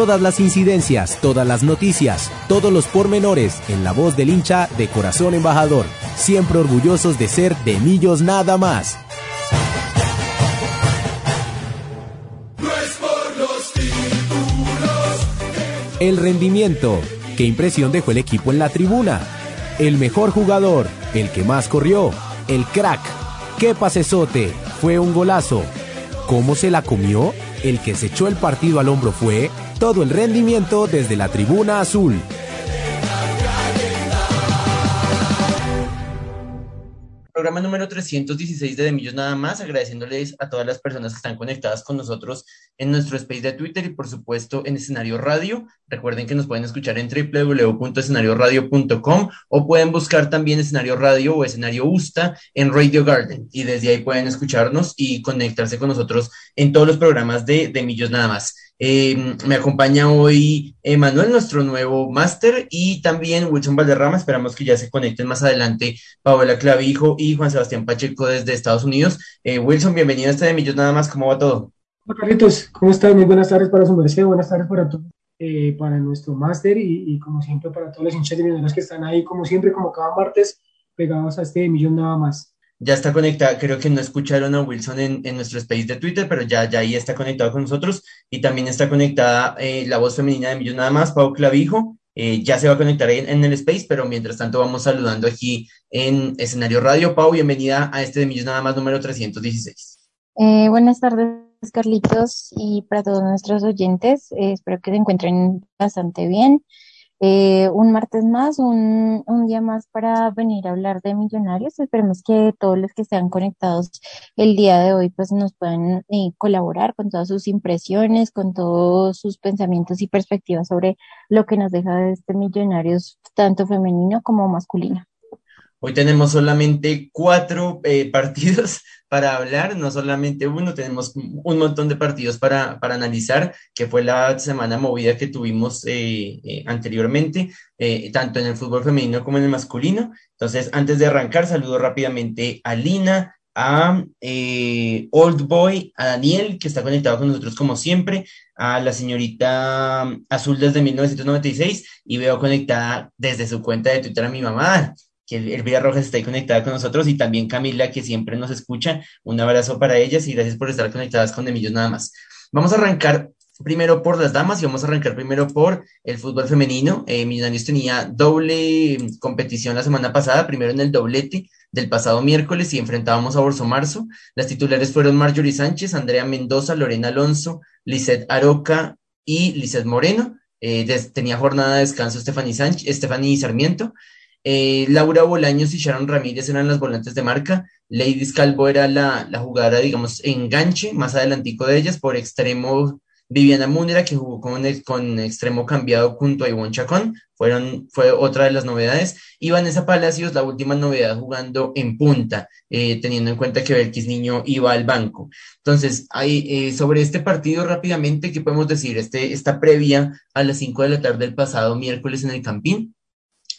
Todas las incidencias, todas las noticias, todos los pormenores en la voz del hincha de corazón embajador, siempre orgullosos de ser de Millos nada más. El rendimiento, qué impresión dejó el equipo en la tribuna. El mejor jugador, el que más corrió, el crack. Qué pasesote, fue un golazo. ¿Cómo se la comió? El que se echó el partido al hombro fue todo el rendimiento desde la tribuna azul. Programa número 316 de Demillos nada más, agradeciéndoles a todas las personas que están conectadas con nosotros en nuestro space de Twitter y por supuesto en Escenario Radio. Recuerden que nos pueden escuchar en www.escenarioradio.com o pueden buscar también Escenario Radio o Escenario Usta en Radio Garden y desde ahí pueden escucharnos y conectarse con nosotros en todos los programas de Demillos nada más. Eh, me acompaña hoy Emanuel, nuestro nuevo máster, y también Wilson Valderrama. Esperamos que ya se conecten más adelante Paola Clavijo y Juan Sebastián Pacheco desde Estados Unidos. Eh, Wilson, bienvenido a este de Millos Nada más. ¿Cómo va todo? Hola, Carlitos. ¿Cómo estás? Muy buenas tardes para su merced, buenas tardes para todos. Eh, para nuestro máster y, como siempre para todos los hinchas de millonarios que están ahí, como siempre, como cada martes, pegados a este de Millón Nada más ya está conectada, creo que no escucharon a Wilson en, en, nuestro space de Twitter, pero ya, ya ahí está conectado con nosotros y también está conectada eh, la voz femenina de Millón Nada más, Pau Clavijo, eh, ya se va a conectar en, en, el space, pero mientras tanto vamos saludando aquí en Escenario Radio. Pau, bienvenida a este de Millón Nada más número 316. Eh, buenas tardes, Carlitos, y para todos nuestros oyentes, eh, espero que se encuentren bastante bien. Eh, un martes más, un, un, día más para venir a hablar de millonarios. Esperemos que todos los que estén conectados el día de hoy pues nos puedan eh, colaborar con todas sus impresiones, con todos sus pensamientos y perspectivas sobre lo que nos deja de este millonarios, tanto femenino como masculino. Hoy tenemos solamente cuatro eh, partidos para hablar, no solamente uno, tenemos un montón de partidos para, para analizar, que fue la semana movida que tuvimos eh, eh, anteriormente, tanto en el fútbol femenino como en el masculino. Entonces, antes de arrancar, saludo rápidamente a Lina, a Old Boy, a Daniel, que está conectado con nosotros como siempre, a la señorita Azul desde 1996 y veo conectada desde su cuenta de Twitter a mi mamá que Elvira Rojas está conectada con nosotros y también Camila, que siempre nos escucha. Un abrazo para ellas y gracias por estar conectadas con Demillos nada más. Vamos a arrancar primero por las damas y vamos a arrancar primero por el fútbol femenino. Eh, Millonarios tenía doble competición la semana pasada, primero en el doblete del pasado miércoles y enfrentábamos a Borso Marzo. Las titulares fueron Marjorie Sánchez, Andrea Mendoza, Lorena Alonso, Lizeth Aroca y Lizeth Moreno. Eh, tenía jornada de descanso Stephanie, Sánchez, Stephanie Sarmiento. Eh, Laura Bolaños y Sharon Ramírez eran las volantes de marca. Lady Calvo era la, la jugadora, digamos, enganche, más adelantico de ellas, por extremo Viviana Múnera, que jugó con, con extremo cambiado junto a Ivonne Chacón, fueron, fue otra de las novedades. Y Vanessa Palacios, la última novedad, jugando en punta, eh, teniendo en cuenta que Belkis Niño iba al banco. Entonces, hay, eh, sobre este partido rápidamente, ¿qué podemos decir? Este, esta previa a las 5 de la tarde del pasado miércoles en el Campín.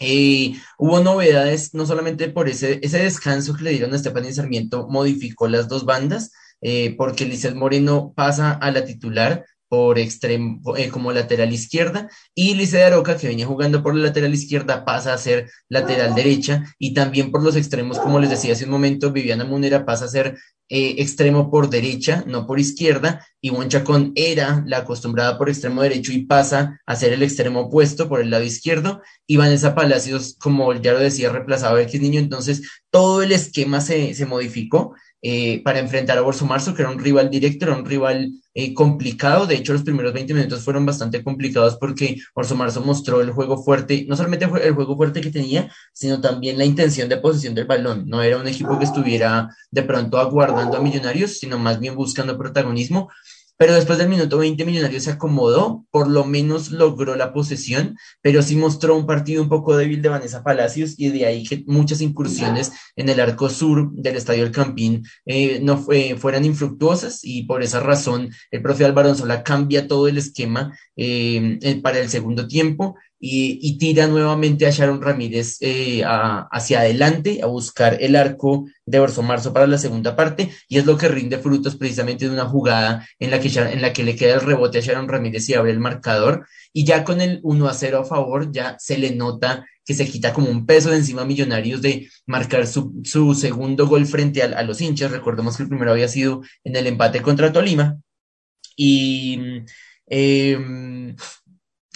Eh, hubo novedades, no solamente por ese, ese descanso que le dieron a Stephanie Sarmiento, modificó las dos bandas, eh, porque Lizeth Moreno pasa a la titular por extremo, eh, como lateral izquierda, y Lice Aroca, que venía jugando por la lateral izquierda, pasa a ser lateral derecha, y también por los extremos, como les decía hace un momento, Viviana Munera pasa a ser eh, extremo por derecha, no por izquierda, y Juan Chacón era la acostumbrada por extremo derecho y pasa a ser el extremo opuesto por el lado izquierdo, y Vanessa Palacios, como ya lo decía, reemplazaba a X Niño, entonces todo el esquema se, se modificó, eh, para enfrentar a Borso Marzo, que era un rival directo, era un rival eh, complicado. De hecho, los primeros 20 minutos fueron bastante complicados porque Borso Marzo mostró el juego fuerte, no solamente el juego fuerte que tenía, sino también la intención de posesión del balón. No era un equipo que estuviera de pronto aguardando a Millonarios, sino más bien buscando protagonismo. Pero después del minuto 20 Millonarios se acomodó, por lo menos logró la posesión, pero sí mostró un partido un poco débil de Vanessa Palacios y de ahí que muchas incursiones en el arco sur del Estadio El Campín eh, no fue, fueran infructuosas y por esa razón el profe Álvaro Sola cambia todo el esquema eh, para el segundo tiempo y, tira nuevamente a Sharon Ramírez eh, hacia adelante a buscar el arco de Orso Marzo para la segunda parte y es lo que rinde frutos precisamente de una jugada en la que, en la que le queda el rebote a Sharon Ramírez y abre el marcador y ya con el 1 a 0 a favor ya se le nota que se quita como un peso de encima a Millonarios de marcar su, segundo gol frente a, a los hinchas. Recordemos que el primero había sido en el empate contra Tolima y... Eh,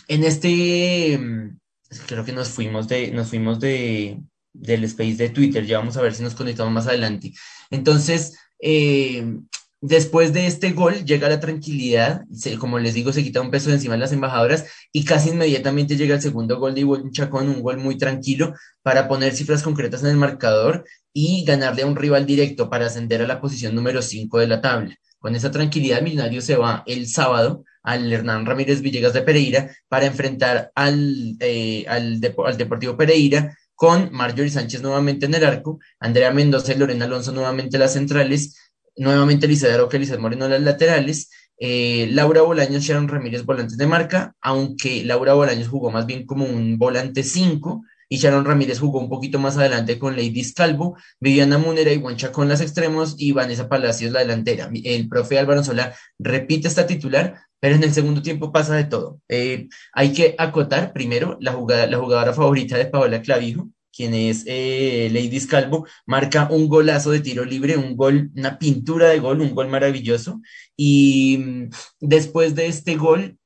en este, mm, creo que nos fuimos de, nos fuimos de, del space de Twitter, ya vamos a ver si nos conectamos más adelante. Entonces, eh, después de este gol llega la tranquilidad, como les digo, se quita un peso de encima de las embajadoras y casi inmediatamente llega el segundo gol de Ivonne Chacón, un gol muy tranquilo para poner cifras concretas en el marcador y ganarle a un rival directo para ascender a la posición número 5 de la tabla. Con esa tranquilidad, Millonario se va el sábado al Hernán Ramírez Villegas de Pereira para enfrentar al, eh, al, Deportivo Pereira con Marjorie Sánchez nuevamente en el arco, Andrea Mendoza y Lorena Alonso nuevamente las centrales, nuevamente Lisa Roque y Lizeth Moreno las laterales, eh, Laura Bolaños, Sharon Ramírez volantes de marca, aunque Laura Bolaños jugó más bien como un volante 5, y Sharon Ramírez jugó un poquito más adelante con Lady Calvo, Viviana Munera y Guancha con las extremos y Vanessa Palacios la delantera. El profe Álvaro Sola repite esta titular, pero en el segundo tiempo pasa de todo. Eh, hay que acotar primero la, jugada, la jugadora favorita de Paola Clavijo, quien es eh, Lady Calvo, marca un golazo de tiro libre, un gol, una pintura de gol, un gol maravilloso. Y mm, después de este gol,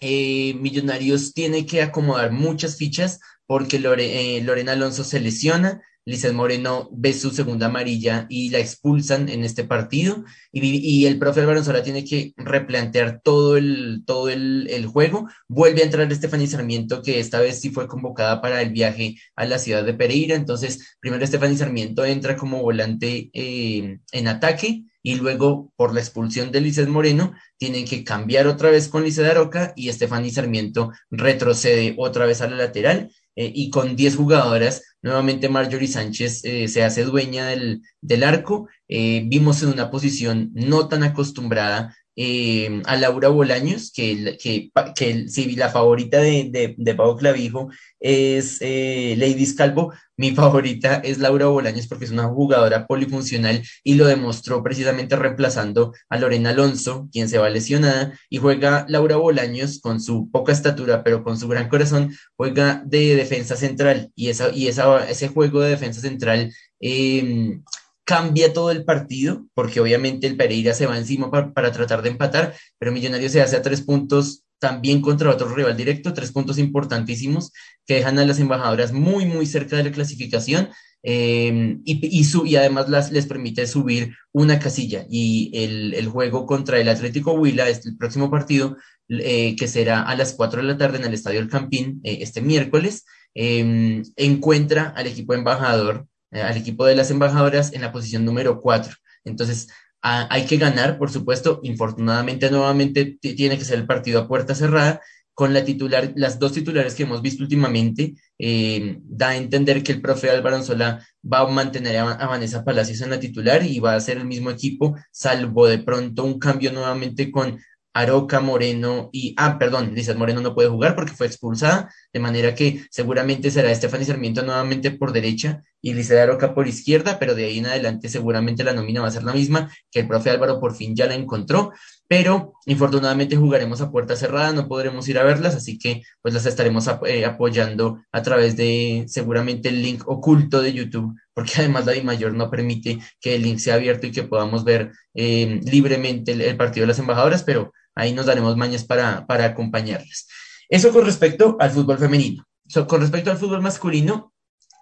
eh, Millonarios tiene que acomodar muchas fichas porque Lorena Alonso se lesiona, Lizeth Moreno ve su segunda amarilla y la expulsan en este partido. Y, el profe Álvaro Sola tiene que replantear todo el, todo el, juego. Vuelve a entrar Estefanía Sarmiento, que esta vez sí fue convocada para el viaje a la ciudad de Pereira. Entonces, primero Estefanía Sarmiento entra como volante eh, en ataque y luego por la expulsión de Lizeth Moreno tienen que cambiar otra vez con Lizeth Aroca y Estefanía Sarmiento retrocede otra vez a la lateral eh, y con 10 jugadoras, nuevamente Marjorie Sánchez eh, se hace dueña del, del arco. Eh, vimos en una posición no tan acostumbrada eh, a Laura Bolaños, que, que, que si la favorita de, de, Pau Clavijo es eh, Lady Calvo, mi favorita es Laura Bolaños porque es una jugadora polifuncional y lo demostró precisamente reemplazando a Lorena Alonso, quien se va lesionada, y juega Laura Bolaños con su poca estatura, pero con su gran corazón, juega de defensa central. Y, esa, y esa, ese juego de defensa central eh, cambia todo el partido, porque obviamente el Pereira se va encima para, tratar de empatar, pero Millonarios se hace a tres puntos también contra otro rival directo, tres puntos importantísimos que dejan a las embajadoras muy, muy cerca de la clasificación eh, y, y, además las, les permite subir una casilla. Y el, juego contra el Atlético Huila, este, el próximo partido, eh, que será a las 4 de la tarde en el Estadio El Campín eh, este miércoles, encuentra al equipo embajador al equipo de las embajadoras en la posición número 4. Entonces, hay que ganar, por supuesto. Infortunadamente, nuevamente tiene que ser el partido a puerta cerrada. Con la titular, las dos titulares que hemos visto últimamente, eh, da a entender que el profe Álvaro Anzola va a mantener a, Vanessa Palacios en la titular y va a ser el mismo equipo, salvo de pronto un cambio nuevamente con Aroca Moreno y, ah, perdón, Lizeth Moreno no puede jugar porque fue expulsada, de manera que seguramente será Estefany Sarmiento nuevamente por derecha y Lizeth Aroca por izquierda, pero de ahí en adelante seguramente la nómina va a ser la misma, que el profe Álvaro por fin ya la encontró, pero infortunadamente jugaremos a puerta cerrada, no podremos ir a verlas, así que pues las estaremos eh, apoyando a través de seguramente el link oculto de YouTube, porque además la mayor no permite que el link sea abierto y que podamos ver eh, libremente el partido de las embajadoras, pero ahí nos daremos mañas para, para acompañarlas. Eso con respecto al fútbol femenino. con respecto al fútbol masculino,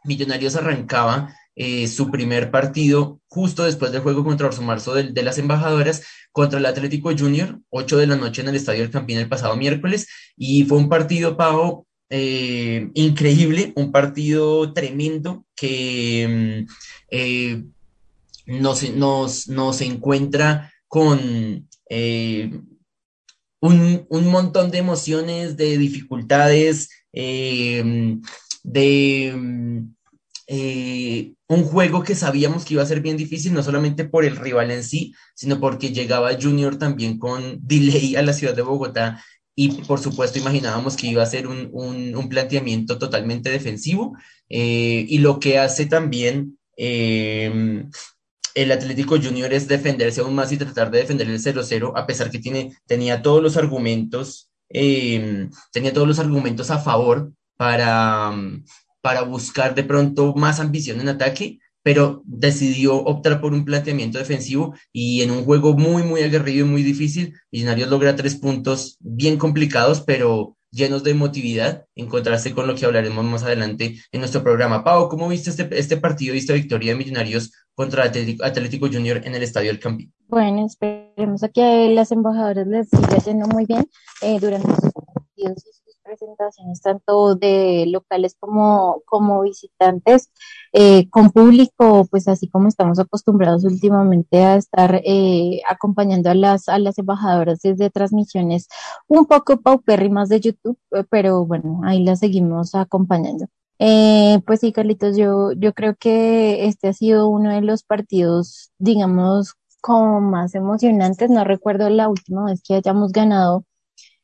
Millonarios arrancaba eh, su primer partido justo después del juego contra Orso Marzo de, de, las embajadoras contra el Atlético Junior, 8 de la noche en el Estadio del Campín el pasado miércoles, y fue un partido, Pau, eh, increíble, un partido tremendo que mm, eh, nos, nos, encuentra con un, un, montón de emociones, de dificultades, de eh, un juego que sabíamos que iba a ser bien difícil, no solamente por el rival en sí, sino porque llegaba Junior también con delay a la ciudad de Bogotá y por supuesto imaginábamos que iba a ser un, un, planteamiento totalmente defensivo eh, y lo que hace también eh, el Atlético Junior es defenderse aún más y tratar de defender el 0-0 a pesar que tiene, tenía todos los argumentos tenía todos los argumentos a favor para, para buscar de pronto más ambición en ataque, pero decidió optar por un planteamiento defensivo y en un juego muy, muy aguerrido y muy difícil, Millonarios logra tres puntos bien complicados, pero llenos de emotividad, encontrarse con lo que hablaremos más adelante en nuestro programa. Pau, ¿cómo viste este, este partido y esta victoria de Millonarios contra Atlético, Atlético Junior en el Estadio del Campín? Bueno, esperemos a que las embajadoras les siga yendo muy bien eh, durante sus partidos presentaciones tanto de locales como, como visitantes, eh, con público, pues así como estamos acostumbrados últimamente a estar eh, acompañando a las, a las embajadoras desde transmisiones un poco paupérrimas de YouTube, eh, pero bueno, ahí las seguimos acompañando. pues sí, Carlitos, yo, yo creo que este ha sido uno de los partidos, digamos, como más emocionantes. No recuerdo la última vez que hayamos ganado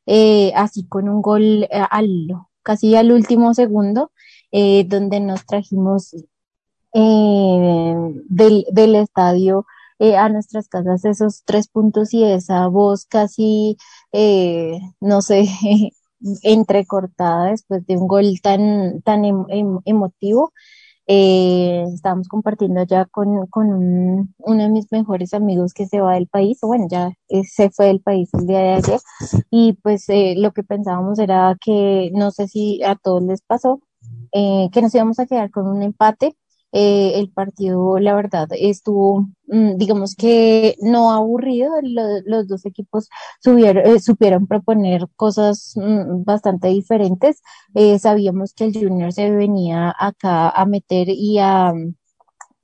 eh, así con un gol eh, al, casi al último segundo, eh, donde nos trajimos del, del, estadio a nuestras casas esos tres puntos y esa voz casi, no sé, entrecortada después de un gol tan, tan em, em, emotivo. Eh, estábamos compartiendo ya con, con un, uno de mis mejores amigos que se va del país, bueno, ya eh, se fue del país el día de ayer, y pues eh, lo que pensábamos era que no sé si a todos les pasó, eh, que nos íbamos a quedar con un empate eh, el partido, la verdad, estuvo, mm, digamos que no aburrido, los dos equipos subieron, eh, supieron proponer cosas mm, bastante diferentes. Eh, sabíamos que el Junior se venía acá a meter y a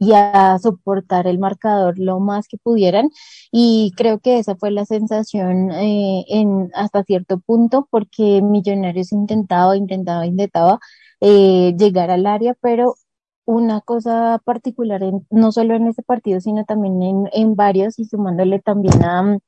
y a soportar el marcador lo más que pudieran y creo que esa fue la sensación en hasta cierto punto porque Millonarios intentaba intentaba intentaba llegar al área pero una cosa particular, no solo en ese partido, sino también en, en varios y sumándole también a,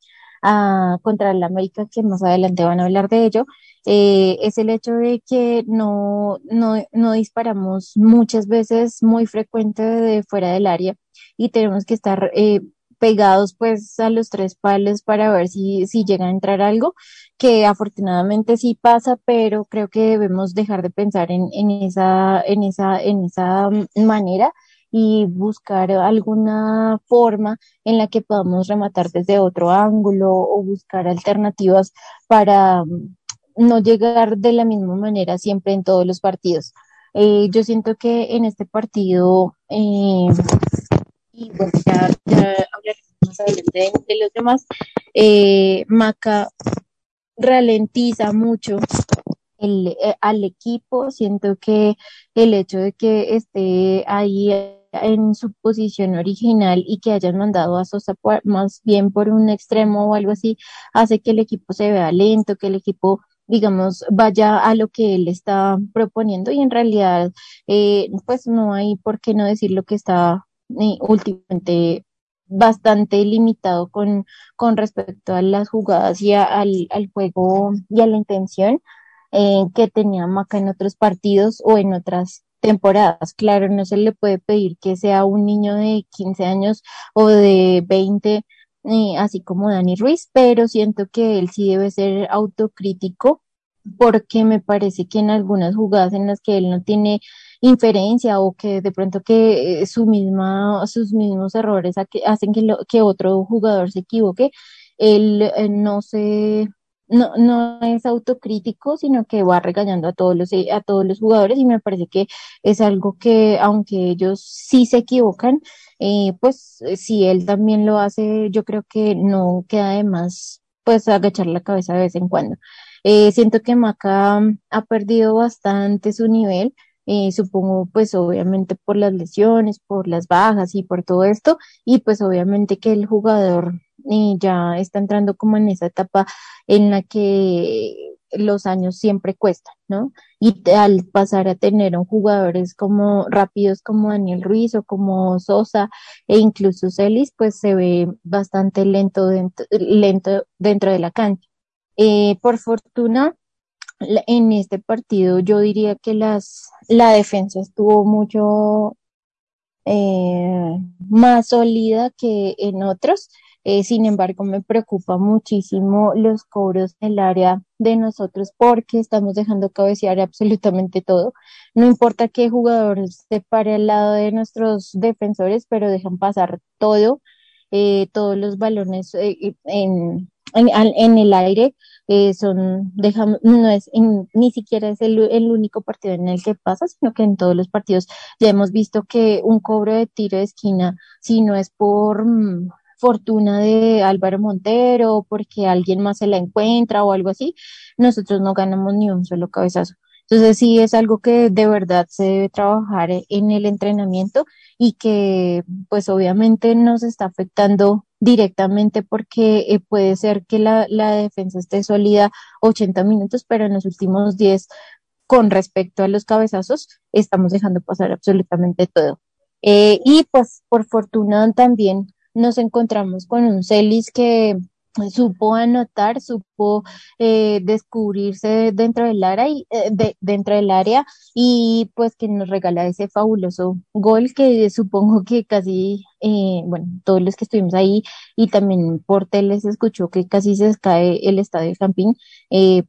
a, contra el América, que más adelante van a hablar de ello, eh, es el hecho de que no, no, no disparamos muchas veces muy frecuente de fuera del área y tenemos que estar eh, pegados pues a los tres palos para ver si, si llega a entrar algo, que afortunadamente sí pasa, pero creo que debemos dejar de pensar en, en esa, en esa, en esa manera y buscar alguna forma en la que podamos rematar desde otro ángulo o buscar alternativas para mm, no llegar de la misma manera siempre en todos los partidos. Eh, yo siento que en este partido eh, y bueno, ya, hablaremos más adelante de, los demás. Eh, Maca ralentiza mucho el, eh, al equipo, siento que el hecho de que esté ahí en su posición original y que hayan mandado a Sosa más bien por un extremo o algo así, hace que el equipo se vea lento, que el equipo digamos, vaya a lo que él está proponiendo y en realidad, eh, pues no hay por qué no decir lo que está últimamente bastante limitado con, con respecto a las jugadas y al, al, juego y a la intención eh, que tenía Maca en otros partidos o en otras temporadas. Claro, no se le puede pedir que sea un niño de 15 años o de 20, eh, así como Dani Ruiz, pero siento que él sí debe ser autocrítico porque me parece que en algunas jugadas en las que él no tiene inferencia o que de pronto que eh, su misma, sus mismos errores hacen que, que otro jugador se equivoque, él eh, no se no, no es autocrítico, sino que va regañando a todos los a todos los jugadores y me parece que es algo que aunque ellos sí se equivocan, eh, pues si él también lo hace, yo creo que no queda de más pues agachar la cabeza de vez en cuando. siento que Maca ha perdido bastante su nivel eh, supongo pues obviamente por las lesiones, por las bajas y por todo esto, y pues obviamente que el jugador y ya está entrando como en esa etapa en la que los años siempre cuestan, ¿no? Y al pasar a tener jugadores como rápidos como Daniel Ruiz o como Sosa e incluso Celis, pues se ve bastante lento dentro, dentro de la cancha. Eh, por fortuna, en este partido yo diría que las, la defensa estuvo mucho eh, más sólida que en otros eh, sin embargo, me preocupa muchísimo los cobros en el área de nosotros porque estamos dejando cabecear absolutamente todo. No importa qué jugador se pare al lado de nuestros defensores, pero dejan pasar todo, eh, todos los balones eh, en, en, el aire. son, dejamos, no es, ni siquiera es el, el único partido en el que pasa, sino que en todos los partidos ya hemos visto que un cobro de tiro de esquina, si no es por, mm, fortuna de Álvaro Montero, porque alguien más se la encuentra o algo así, nosotros no ganamos ni un solo cabezazo. Entonces sí es algo que de verdad se debe trabajar en el entrenamiento y que pues obviamente nos está afectando directamente porque eh, puede ser que la, la defensa esté sólida 80 minutos, pero en los últimos 10 con respecto a los cabezazos estamos dejando pasar absolutamente todo. Eh, y pues por fortuna también nos encontramos con un Celis que supo anotar, supo eh, descubrirse dentro del área y eh, de, dentro del área y pues que nos regala ese fabuloso gol que supongo que casi eh, bueno todos los que estuvimos ahí y también por tele escuchó que casi se cae el estadio de Campín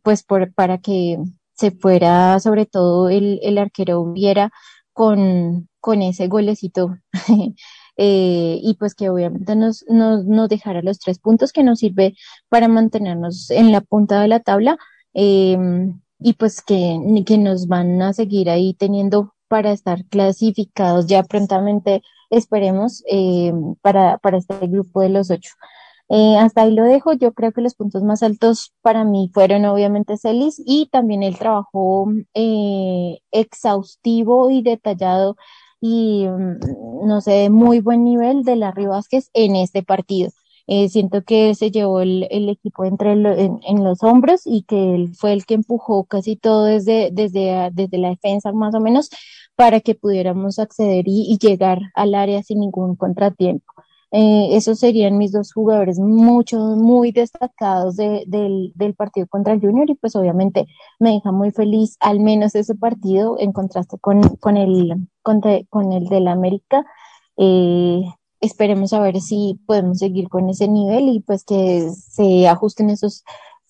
pues por, para que se fuera sobre todo el, el arquero viera con, con ese golecito eh, y pues que obviamente nos, nos, nos dejará los tres puntos que nos sirve para mantenernos en la punta de la tabla em, y pues que, que nos van a seguir ahí teniendo para estar clasificados ya prontamente, esperemos, em, para, para este grupo de los ocho. Eh, hasta ahí lo dejo. Yo creo que los puntos más altos para mí fueron obviamente Celis y también el trabajo eh, exhaustivo y detallado y mm, no sé, muy buen nivel de Larry Vázquez en este partido. Eh, siento que se llevó el, el equipo entre en, los hombros y que él fue el que empujó casi todo desde, desde, desde la defensa más o menos para que pudiéramos acceder y llegar al área sin ningún contratiempo. Eh, esos serían mis dos jugadores mucho, muy destacados del, del, partido contra el Junior y pues obviamente me deja muy feliz al menos ese partido en contraste con, con, el, con, el del América. Eh, esperemos a ver si podemos seguir con ese nivel y pues que se ajusten esos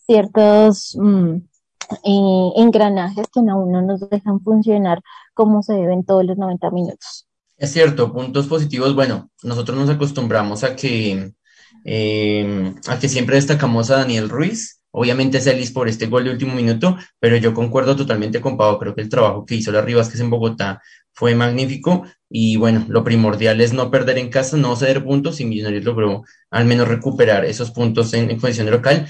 ciertos mm, eh, engranajes que aún no nos dejan funcionar como se deben todos los 90 minutos. Es cierto, puntos positivos. Bueno, nosotros nos acostumbramos a que, eh, a que siempre destacamos a Daniel Ruiz. Obviamente Celis por este gol de último minuto, pero yo concuerdo totalmente con Pau. Creo que el trabajo que hizo la Rivas, que es en Bogotá, fue magnífico. Y bueno, lo primordial es no perder en casa, no ceder puntos y Millonarios logró al menos recuperar esos puntos en, en condición local.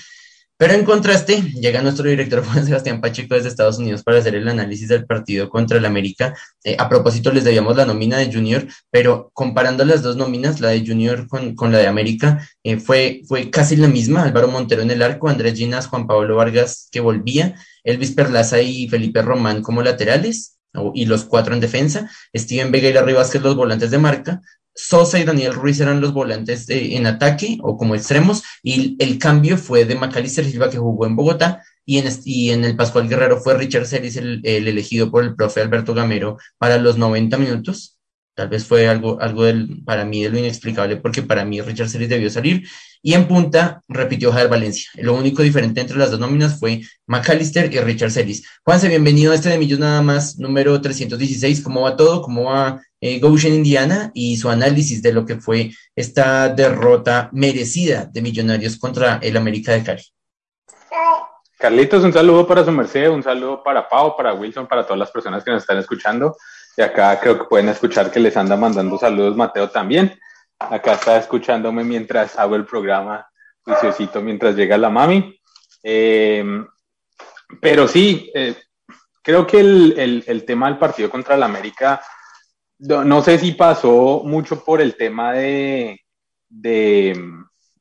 Pero en contraste, llega nuestro director Juan Sebastián Pacheco desde Estados Unidos para hacer el análisis del partido contra el América. Eh, a propósito, les debíamos la nómina de Junior, pero comparando las dos nóminas, la de Junior con, con la de América, eh, fue, fue casi la misma. Álvaro Montero en el arco, Andrés Ginas, Juan Pablo Vargas que volvía, Elvis Perlaza y Felipe Román como laterales y los cuatro en defensa, Steven Vega y Larry Vázquez los volantes de marca, Sosa y Daniel Ruiz eran los volantes en ataque o como extremos, y el cambio fue de Macalister Silva, que jugó en Bogotá, y en, y en el Pascual Guerrero fue Richard Celis el, elegido por el profe Alberto Gamero para los 90 minutos. Tal vez fue algo, algo para mí de lo inexplicable, porque para mí Richard Celis debió salir. Y en punta repitió Javier Valencia. Lo único diferente entre las dos nóminas fue McAllister y Richard Celis. Juanse, bienvenido a este de Millos Nada más, número 316. ¿Cómo va todo? ¿Cómo va eh, Goshen Indiana? Y su análisis de lo que fue esta derrota merecida de Millonarios contra el América de Cali. Carlitos, un saludo para su merced, un saludo para Pau, para Wilson, para todas las personas que nos están escuchando. Y acá creo que pueden escuchar que les anda mandando saludos Mateo también. Acá está escuchándome mientras hago el programa juiciosito mientras llega la mami. Eh, pero sí, eh, creo que el, el, tema del partido contra el América, no, sé si pasó mucho por el tema de, de,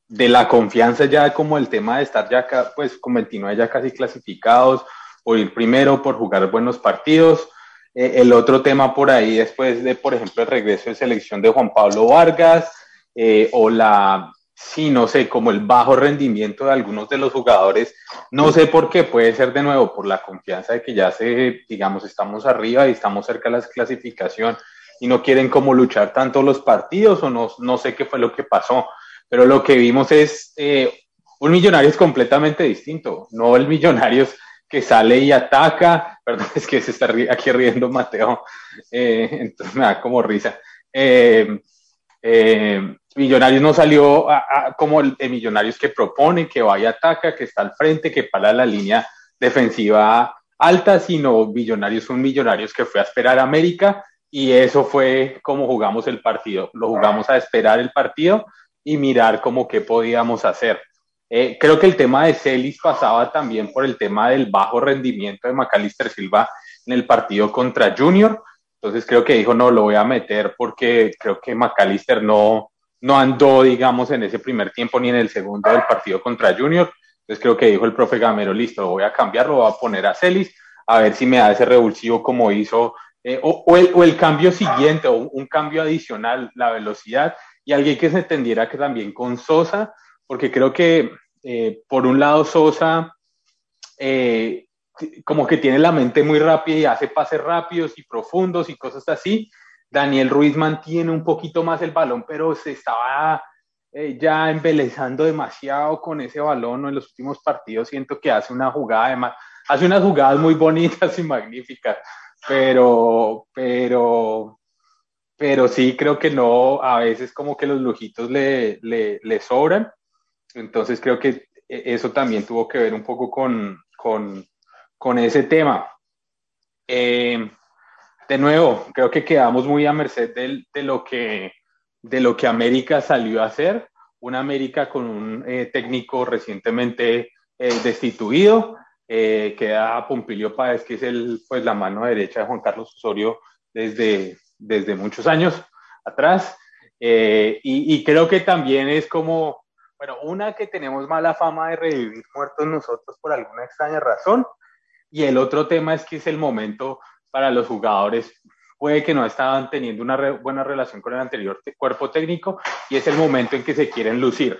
de la confianza ya como el tema de estar ya, pues con 29 ya casi clasificados, por ir primero, por jugar buenos partidos. Eh, el otro tema por ahí, después de, por ejemplo, el regreso de selección de Juan Pablo Vargas, eh, o la, sí, no sé, como el bajo rendimiento de algunos de los jugadores, no sé por qué, puede ser de nuevo por la confianza de que ya se, digamos, estamos arriba y estamos cerca de la clasificación y no quieren como luchar tanto los partidos o no, no sé qué fue lo que pasó. Pero lo que vimos es eh, un Millonarios completamente distinto, no el Millonarios que sale y ataca, perdón, es que se está aquí riendo Mateo, eh, entonces me da como risa. Eh, Millonarios no salió como el, Millonarios que propone, que vaya ataca, que está al frente, que para la línea defensiva alta, sino Millonarios son Millonarios que fue a esperar a América y eso fue como jugamos el partido. Lo jugamos a esperar el partido y mirar cómo qué podíamos hacer. Eh, creo que el tema de Celis pasaba también por el tema del bajo rendimiento de Macalister Silva en el partido contra Junior. Entonces creo que dijo, no, lo voy a meter porque creo que Macalister no, no andó, digamos, en ese primer tiempo ni en el segundo del partido contra Junior. Entonces creo que dijo el profe Gamero, listo, lo voy a cambiar, lo voy a poner a Celis, a ver si me da ese revulsivo como hizo, eh, o, el, o, el, cambio siguiente, o un cambio adicional, la velocidad, y alguien que se entendiera que también con Sosa, porque creo que eh, por un lado Sosa eh, como que tiene la mente muy rápida y hace pases rápidos y profundos y cosas así. Daniel Ruiz mantiene un poquito más el balón, pero se estaba eh, ya embelezando demasiado con ese balón en los últimos partidos. Siento que hace una jugada, además, hace unas jugadas muy bonitas y magníficas, pero, pero, pero sí creo que no, a veces como que los lujitos le, le sobran. Entonces creo que e, eso también tuvo que ver un poco con, con, con ese tema. Eh, de nuevo, creo que quedamos muy a merced de, lo que, de lo que América salió a hacer. Una América con un eh, técnico recientemente eh, destituido, queda Pompilio Páez, que es el, pues, la mano derecha de Juan Carlos Osorio desde, desde muchos años atrás. Eh, y, creo que también es como, bueno, una que tenemos mala fama de revivir muertos nosotros por alguna extraña razón. Y el otro tema es que es el momento para los jugadores. Puede que no estaban teniendo una buena relación con el anterior cuerpo técnico y es el momento en que se quieren lucir.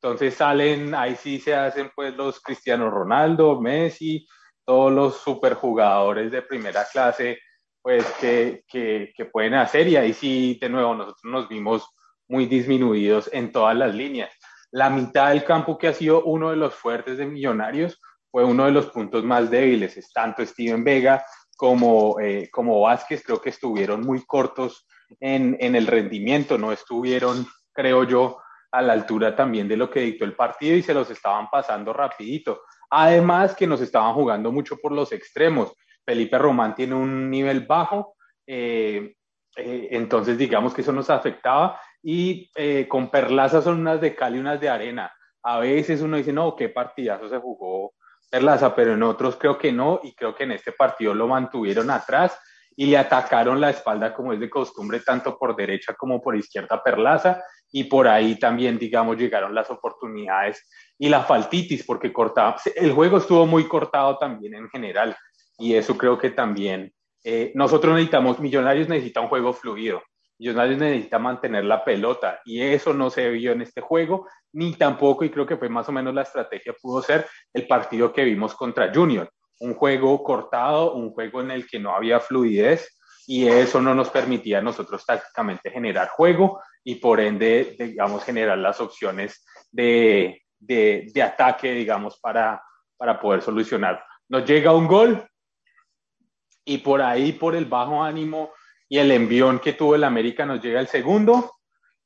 Entonces salen, ahí sí se hacen pues los Cristiano Ronaldo, Messi, todos los superjugadores de primera clase pues que, que, pueden hacer y ahí sí, de nuevo, nosotros nos vimos muy disminuidos en todas las líneas. La mitad del campo que ha sido uno de los fuertes de Millonarios fue uno de los puntos más débiles. Es tanto Steven Vega como, eh, como Vázquez, creo que estuvieron muy cortos en, en el rendimiento, no estuvieron, creo yo, a la altura también de lo que dictó el partido y se los estaban pasando rapidito. Además que nos estaban jugando mucho por los extremos. Felipe Román tiene un nivel bajo, eh, eh, entonces digamos que eso nos afectaba y eh, con Perlaza son unas de cal y unas de arena. A veces uno dice, no, qué partidazo se jugó Perlaza, pero en otros creo que no y creo que en este partido lo mantuvieron atrás y le atacaron la espalda como es de costumbre, tanto por derecha como por izquierda Perlaza, y por ahí también, digamos, llegaron las oportunidades y la faltitis, porque cortaba, el juego estuvo muy cortado también en general, y eso creo que también eh, nosotros necesitamos, Millonarios necesita un juego fluido, Millonarios necesita mantener la pelota y eso no se vio en este juego, ni tampoco, y creo que fue más o menos la estrategia, pudo ser el partido que vimos contra Junior, un juego cortado, un juego en el que no había fluidez y eso no nos permitía a nosotros tácticamente generar juego y por ende, digamos, generar las opciones de, de, de ataque, digamos, para, para poder solucionar. Nos llega un gol, y por ahí, por el bajo ánimo y el envión que tuvo el América, nos llega el segundo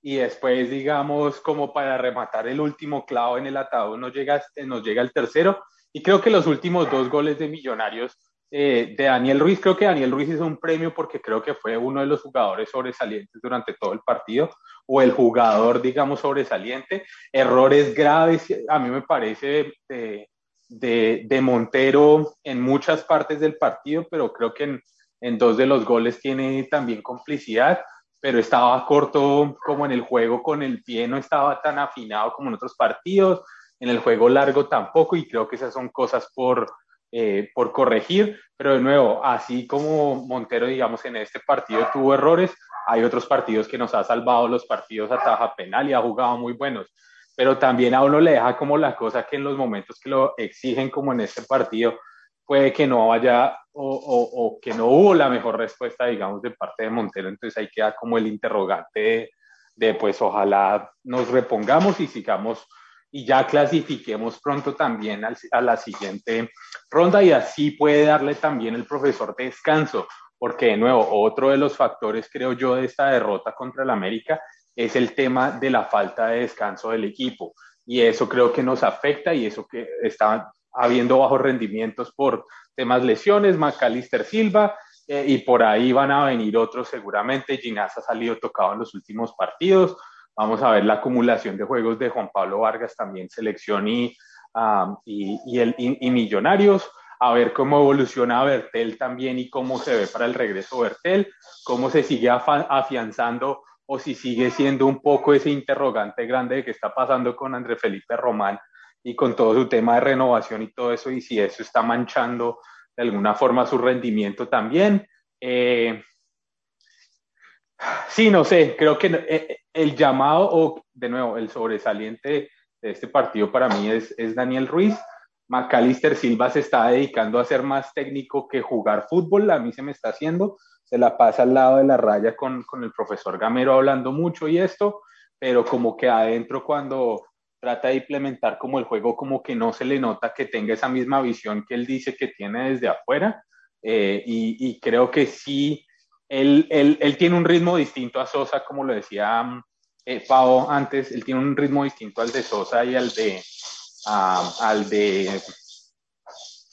y después, digamos, como para rematar el último clavo en el atado, nos llega, nos llega el tercero y creo que los últimos dos goles de Millonarios eh, de Daniel Ruiz, creo que Daniel Ruiz hizo un premio porque creo que fue uno de los jugadores sobresalientes durante todo el partido o el jugador, digamos, sobresaliente. Errores graves, a mí me parece, eh, de, de, Montero en muchas partes del partido, pero creo que en, en, dos de los goles tiene también complicidad. pero estaba corto como en el juego con el pie, no estaba tan afinado como en otros partidos, en el juego largo tampoco, y creo que esas son cosas por, eh, por corregir, pero de nuevo, así como Montero, digamos, en este partido tuvo errores, hay otros partidos que nos ha salvado los partidos a taja penal y ha jugado muy buenos, pero también a uno le deja como la cosa que en los momentos que lo exigen, como en este partido, puede que no vaya o, o, que no hubo la mejor respuesta, digamos, de parte de Montero. Entonces ahí queda como el interrogante de, pues ojalá nos repongamos y sigamos y ya clasifiquemos pronto también a la siguiente ronda y así puede darle también el profesor descanso, porque de nuevo, otro de los factores, creo yo, de esta derrota contra el América es el tema de la falta de descanso del equipo. Y eso creo que nos afecta y eso que está habiendo bajos rendimientos por temas lesiones, Macalister Silva, eh, y por ahí van a venir otros seguramente. Ginás ha salido tocado en los últimos partidos. Vamos a ver la acumulación de juegos de Juan Pablo Vargas, también selección y, y, el, y, Millonarios. A ver cómo evoluciona Bertel también y cómo se ve para el regreso Bertel, cómo se sigue afianzando o si sigue siendo un poco ese interrogante grande de qué está pasando con André Felipe Román y con todo su tema de renovación y todo eso, y si eso está manchando de alguna forma su rendimiento también. Eh, sí, no sé, creo que eh, el llamado, o de nuevo, el sobresaliente de este partido para mí es, es Daniel Ruiz. Macalister Silva se está dedicando a ser más técnico que jugar fútbol, a mí se me está haciendo, se la pasa al lado de la raya con, con el profesor Gamero hablando mucho y esto, pero como que adentro cuando trata de implementar como el juego como que no se le nota que tenga esa misma visión que él dice que tiene desde afuera. Eh, y, creo que sí, él, él, él, tiene un ritmo distinto a Sosa, como lo decía eh, Pau antes, él tiene un ritmo distinto al de Sosa y al de, al de,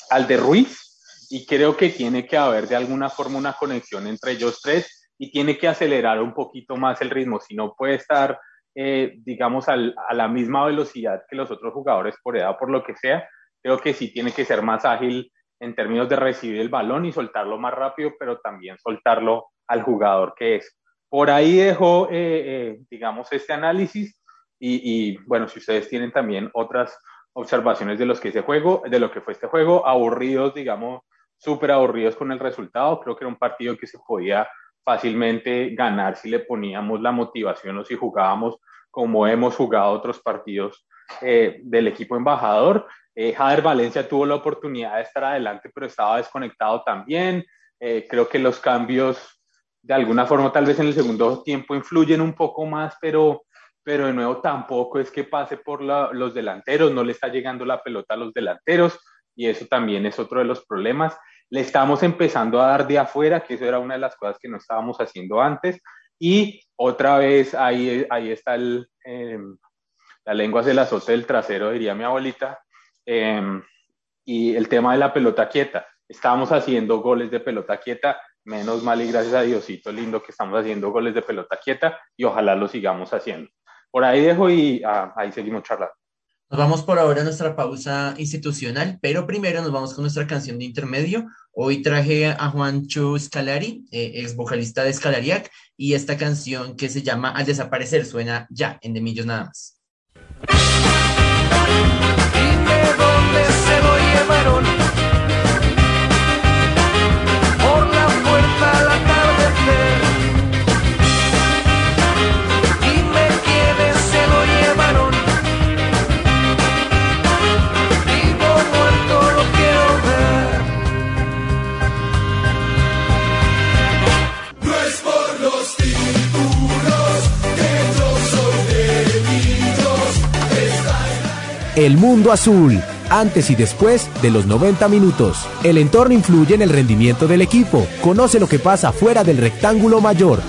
al de Ruiz. Y creo que tiene que haber de alguna forma una conexión entre ellos tres y tiene que acelerar un poquito más el ritmo, si no puede estar eh, digamos, a la misma velocidad que los otros jugadores por edad, por lo que sea. Creo que sí tiene que ser más ágil en términos de recibir el balón y soltarlo más rápido, pero también soltarlo al jugador que es. Por ahí dejo, eh, eh, digamos, este análisis y, y, bueno, si ustedes tienen también otras observaciones de los que ese juego, de lo que fue este juego, aburridos, digamos, súper aburridos con el resultado, creo que era un partido que se podía fácilmente ganar si le poníamos la motivación o si jugábamos como hemos jugado otros partidos eh, del equipo embajador. Eh, Jader Valencia tuvo la oportunidad de estar adelante, pero estaba desconectado también. Eh, creo que los cambios, de alguna forma, tal vez en el segundo tiempo influyen un poco más, pero, pero de nuevo tampoco es que pase por los delanteros, no le está llegando la pelota a los delanteros y eso también es otro de los problemas le estamos empezando a dar de afuera, que eso era una de las cosas que no estábamos haciendo antes, y otra vez ahí, ahí está el, em, la lengua se la azote del trasero, diría mi abuelita, em, y el tema de la pelota quieta. Estábamos haciendo goles de pelota quieta, menos mal y gracias a Diosito lindo que estamos haciendo goles de pelota quieta y ojalá lo sigamos haciendo. Por ahí dejo y ah, ahí seguimos charlando. Nos vamos por ahora a nuestra pausa institucional, pero primero nos vamos con nuestra canción de intermedio. Hoy traje a Juancho Scalari, eh, ex vocalista de Scalariac, y esta canción que se llama Al desaparecer suena ya en De Millos nada más. Dime dónde se. Mundo azul, antes y después de los 90 minutos. El entorno influye en el rendimiento del equipo. Conoce lo que pasa fuera del rectángulo mayor.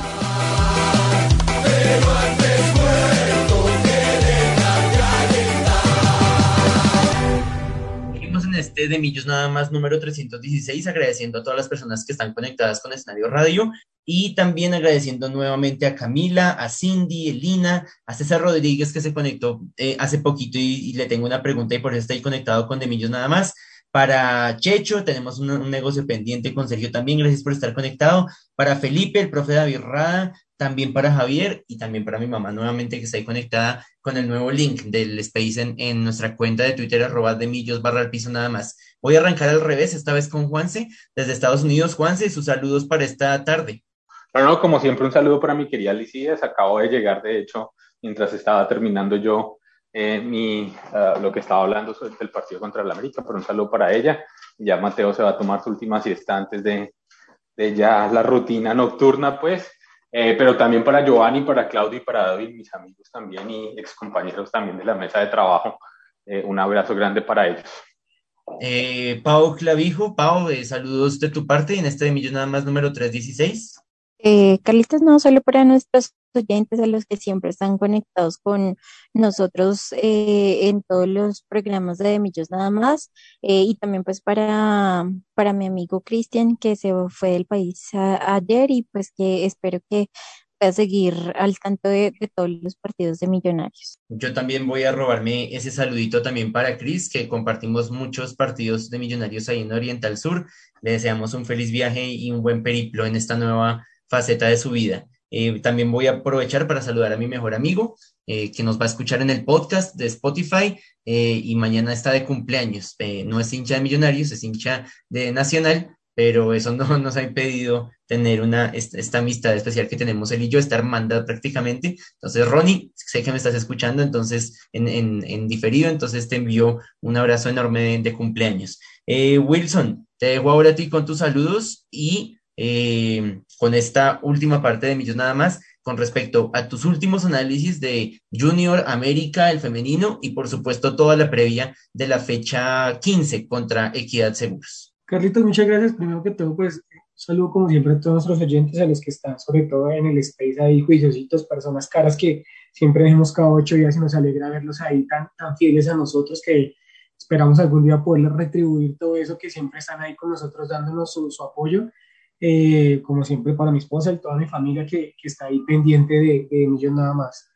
este de Millos nada más número 316, agradeciendo a todas las personas que están conectadas con Escenario Radio y también agradeciendo nuevamente a Camila, a Cindy, Elina, a César Rodríguez que se conectó eh, hace poquito y, le tengo una pregunta y por eso estoy conectado con De Millos nada más. Para Checho, tenemos un, negocio pendiente con Sergio también. Gracias por estar conectado. Para Felipe, el profe David Rada, también para Javier y también para mi mamá nuevamente que está ahí conectada con el nuevo link del Space en, nuestra cuenta de Twitter, arroba de millos barra al piso nada más. Voy a arrancar al revés, esta vez con Juanse, desde Estados Unidos. Juanse, sus saludos para esta tarde. Bueno, como siempre, un saludo para mi querida Licías. Acabo de llegar, de hecho, mientras estaba terminando yo eh, mi, ah, lo que estaba hablando sobre el partido contra el América, pero un saludo para ella. Ya Mateo se va a tomar su última siesta antes de, de ya la rutina nocturna, pues. Eh, pero también para Giovanni, para Claudio y para David, mis amigos también y ex compañeros también de la mesa de trabajo. Eh, un abrazo grande para ellos. Eh, Pau Clavijo, Pau, saludos de tu parte en este de Millón nada más número 316. Eh, Carlitos, no solo para nuestros oyentes, a los que siempre están conectados con nosotros eh, en todos los programas de Millos nada más, eh, y también pues para, para mi amigo Cristian, que se fue del país ayer y pues que espero que pueda seguir al tanto de, de, todos los partidos de Millonarios. Yo también voy a robarme ese saludito también para Cris, que compartimos muchos partidos de Millonarios ahí en Oriental Sur. Le deseamos un feliz viaje y un buen periplo en esta nueva faceta de su vida. Eh, también voy a aprovechar para saludar a mi mejor amigo eh, que nos va a escuchar en el podcast de Spotify eh, y mañana está de cumpleaños. no es hincha de Millonarios, es hincha de Nacional, pero eso no nos ha impedido tener una, esta, amistad especial que tenemos él y yo, estar mandado prácticamente. Entonces, Ronnie, sé que me estás escuchando, entonces, en, diferido, entonces te envío un abrazo enorme de, cumpleaños. Wilson, te dejo ahora a ti con tus saludos y eh, con esta última parte de Millos nada más con respecto a tus últimos análisis de Junior, América, el femenino y por supuesto toda la previa de la fecha 15 contra Equidad Seguros. Carlitos, muchas gracias. Primero que todo, pues saludo como siempre a todos nuestros oyentes, a los que están sobre todo en el space ahí, juiciositos, personas caras que siempre hemos cada ocho días y nos alegra verlos ahí tan, tan fieles a nosotros que esperamos algún día poderles retribuir todo eso que siempre están ahí con nosotros dándonos su, su apoyo eh, como siempre para mi esposa y toda mi familia que, que está ahí pendiente de, de Millón nada más.